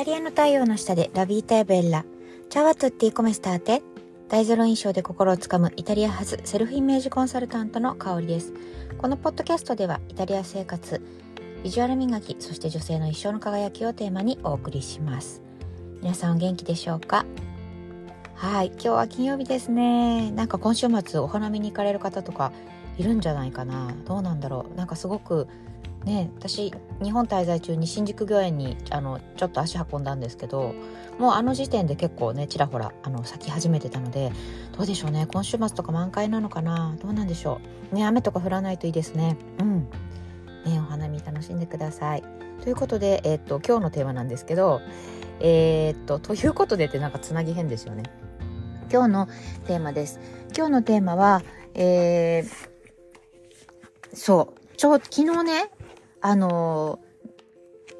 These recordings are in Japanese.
タリアの太陽の下でラビータエベッラ。チャワトゥッティコメスターテ。大ゼロ印象で心をつかむイタリア発セルフイメージコンサルタントの香りです。このポッドキャストではイタリア生活、ビジュアル磨き、そして女性の一生の輝きをテーマにお送りします。皆さんお元気でしょうか？はい、今日は金曜日ですね。なんか今週末お花見に行かれる方とかいるんじゃないかな。どうなんだろう。なんかすごくね私日本滞在中に新宿御苑にあのちょっと足運んだんですけどもうあの時点で結構ねちらほらあの咲き始めてたのでどうでしょうね今週末とか満開なのかな？どうなんでしょう？ね雨とか降らないといいですね。うん。ねお花見楽しんでください。ということで、えー、っと今日のテーマなんですけどえー、っとということでってなんかつなぎ変ですよね。今日のテーマです。今日のテーマはえー、そう。ちょ昨日ねあの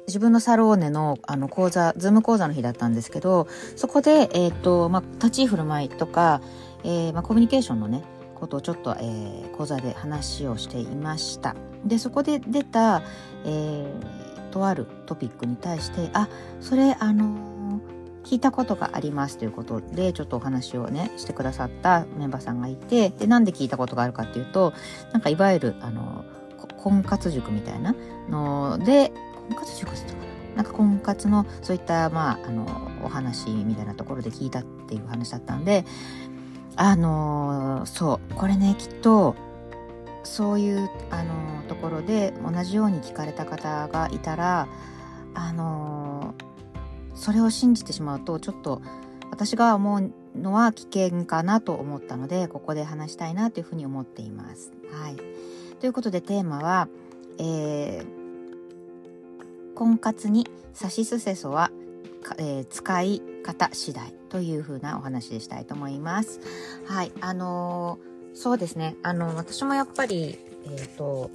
自分のサローネのあの講座ズーム講座の日だったんですけどそこで、えーとまあ、立ち居振る舞いとか、えーまあ、コミュニケーションのねことをちょっと、えー、講座で話をしていました。でそこで出た、えー、とあるトピックに対してあそれあの、聞いたことがありますということでちょっとお話をねしてくださったメンバーさんがいてでなんで聞いたことがあるかっていうとなんかいわゆるあの婚活塾みたいなので婚活塾って言ったかな？んか婚活のそういったまああのお話みたいなところで聞いたっていう話だったんであのそうこれねきっとそういうあのところで同じように聞かれた方がいたらあのそれを信じてしまうとちょっと私が思うのは危険かなと思ったのでここで話したいなというふうに思っています。はいということでテーマは、えー、婚活にさしすせそは、えー、使い方次第というふうなお話でしたいと思います。はい、あのー、そうですね。あの私もやっぱりえっ、と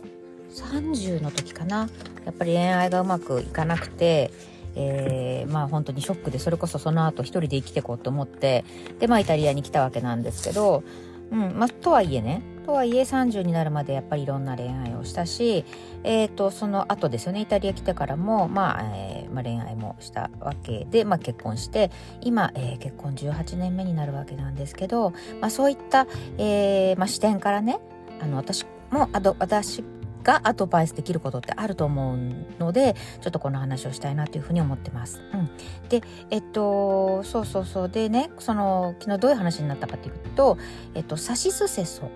30の時かな。やっぱり恋愛がうまくいかなくて。えー、まあ本当にショックでそれこそその後一人で生きていこうと思ってでまあイタリアに来たわけなんですけど、うんまあ、とはいえねとはいえ30になるまでやっぱりいろんな恋愛をしたし、えーと、その後ですよねイタリア来てからも、まあえー、まあ、恋愛もしたわけで、まあ、結婚して今、えー、結婚18年目になるわけなんですけど、まあ、そういった、えーまあ、視点からねあの私もあと私がアドバイスできることってあると思うのでちょっとこの話をしたいなというふうに思ってます。うん、でえっとそうそうそうでねその昨日どういう話になったかというと「えっと、サシスセソ」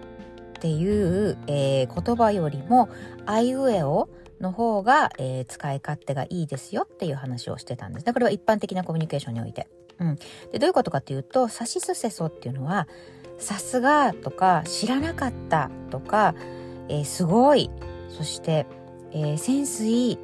っていう、えー、言葉よりもあいうえおの方が、えー、使い勝手がいいですよっていう話をしてたんですね。これは一般的なコミュニケーションにおいて。うん。で、どういうことかっていうと、さしすせそっていうのは、さすがとか、知らなかったとか、えー、すごい、そして、えー、センスいい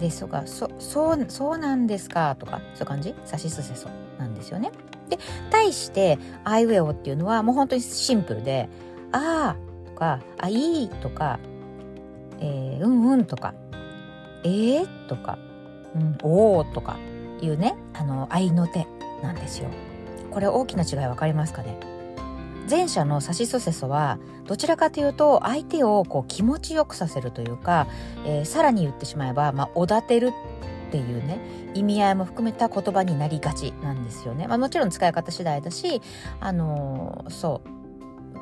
ですとか、そ、そう、そうなんですかとか、そういう感じ？さしすせそなんですよね。で、対して、あいうえおっていうのはもう本当にシンプルで、あーとか、あ、いいとか、えー、うんうんとか、えーとか、うん、おーとかいうね、あの、愛の手なんですよ。これ大きな違い分かりますかね？前者のサシソセソはどちらかというと相手をこう気持ちよくさせるというか、えー、さらに言ってしまえば、まあ、おだてるっていうね意味合いも含めた言葉になりがちなんですよね。まあ、もちろん使い方次第だし、あのー、そう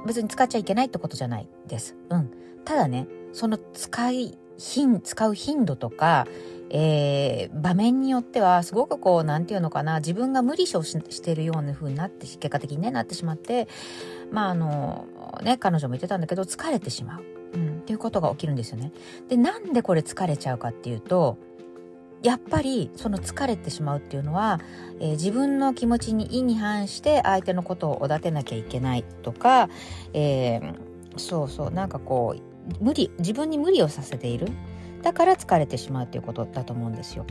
別に使っちゃいけないってことじゃないです。うん。ただね、その使い、頻、使う頻度とか、えー、場面によってはすごくこうなんていうのかな自分が無理をしてるような風になって結果的にねなってしまってまああのね彼女も言ってたんだけど疲れてしまう、うん、っていうことが起きるんですよね。でなんでこれ疲れちゃうかっていうとやっぱりその疲れてしまうっていうのは、えー、自分の気持ちに意に反して相手のことをおだてなきゃいけないとか、えー、そうそうなんかこう無理自分に無理をさせているだから疲れてしまうっていうことだと思うんですよ。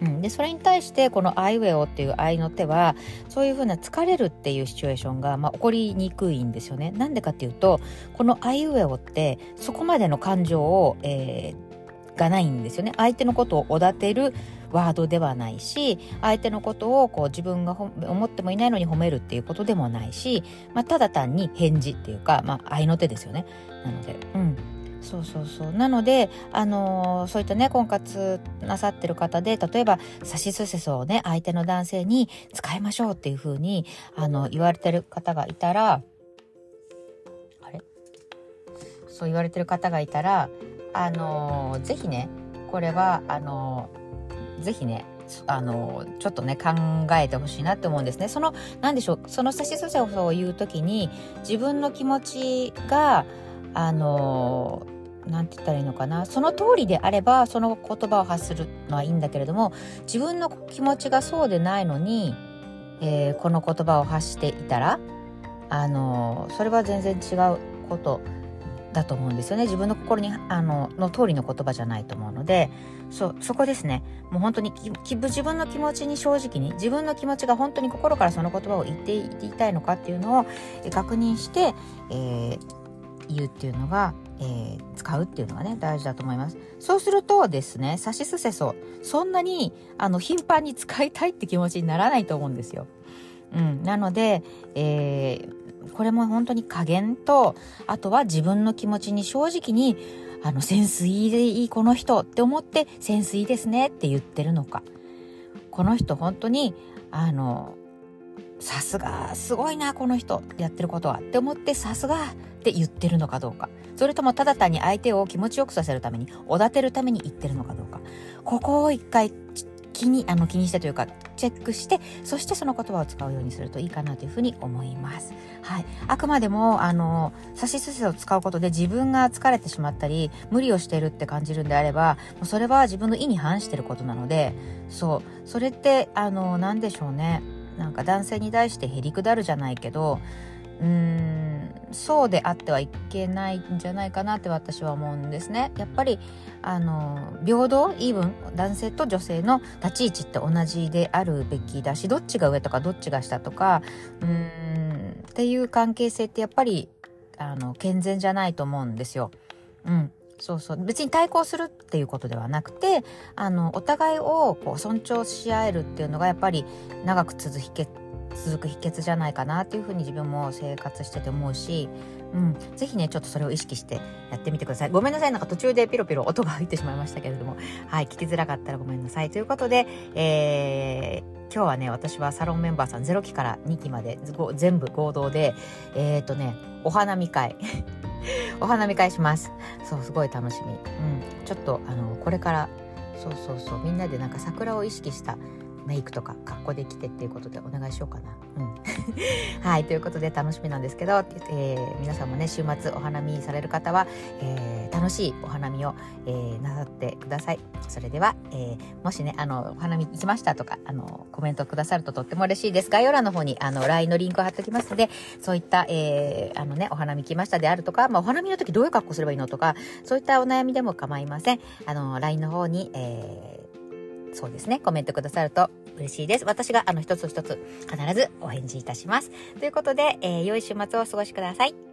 うん、でそれに対してこの「アイウェオ」っていう愛の手はそういうふうな疲れるっていうシチュエーションが、まあ、起こりにくいんですよね。なんでかっていうとこの「アイウェオ」ってそこまでの感情を、えー、がないんですよね。相手のことをおだてるワードではないし相手のことをこう自分が思ってもいないのに褒めるっていうことでもないし、まあ、ただ単に返事っていうか、まあ、愛の手ですよね。なので、うん、そうそうそう。なので、あのー、そういったね婚活なさってる方で例えばさしすせそをね相手の男性に使いましょうっていうふうにあの言われてる方がいたらあれ？そう言われてる方がいたらあの、ぜひねこれはあの、ぜひねあのちょっとね考えてほしいなって思うんですね。その何でしょうそのさしすせを言う時に自分の気持ちがあの何て言ったらいいのかなその通りであればその言葉を発するのはいいんだけれども自分の気持ちがそうでないのに、えー、この言葉を発していたらあのそれは全然違うことだと思うんですよね。自分の心にあのの通りの言葉じゃないと思うのでそそこですね。もう本当に自分の気持ちに正直に自分の気持ちが本当に心からその言葉を言っていたいのかっていうのを確認して、えー、言うっていうのが、えー、使うっていうのがね大事だと思います。そうするとですねさしすせそそんなにあの頻繁に使いたいって気持ちにならないと思うんですよ。うん、なので、えー、これも本当に加減とあとは自分の気持ちに正直にあのセンスいいでいいこの人って思ってセンスいいですねって言ってるのか。この人本当にあのさすがすごいなこの人やってることはって思ってさすがって言ってるのかどうか。それともただ単に相手を気持ちよくさせるためにおだてるために言ってるのかどうか。ここを一回気にあの気にしてというかチェックしてそしてその言葉を使うようにするといいかなというふうに思います。はい、あくまでもあの差しすせを使うことで自分が疲れてしまったり無理をしているって感じるんであればそれは自分の意に反してることなのでそう。それってあの何でしょうね。なんか男性に対してへりくだるじゃないけどうーんそうであってはいけないんじゃないかなって私は思うんですね。やっぱりあの平等イーブン男性と女性の立ち位置って同じであるべきだしどっちが上とかどっちが下とかうーんっていう関係性ってやっぱりあの健全じゃないと思うんですよ。うん、そうそう別に対抗するっていうことではなくてあのお互いをこう尊重し合えるっていうのがやっぱり長く続続く秘訣じゃないかなっていうふうに自分も生活してて思うし、うん、ぜひねちょっとそれを意識してやってみてください。ごめんなさい。なんか途中でピロピロ音が入ってしまいましたけれども。はい聞きづらかったらごめんなさい。ということで、えー今日はね私はサロンメンバーさん0期から2期まで全部合同でえっ、ー、とねお花見会。お花見会します。そうすごい楽しみ、うん、ちょっとあのこれからそうそうそうみんなでなんか桜を意識したメイクとか格好で来てっていうことでお願いしようかな。うん、はいということで楽しみなんですけど、えー、皆さんもね週末お花見される方は、えー、楽しいお花見を、えー、なさってください。それでは、えもしねあのお花見行きましたとかあのコメントくださるととっても嬉しいです。概要欄の方にあの LINE のリンクを貼っておきますのでそういった、えあのねお花見来ましたであるとか、まあ、お花見の時どういう格好すればいいのとかそういったお悩みでも構いません。あの LINE の方に、えーそうですね、コメントくださると嬉しいです。私があの一つ一つ必ずお返事いたします。ということで、えー、良い週末をお過ごしください。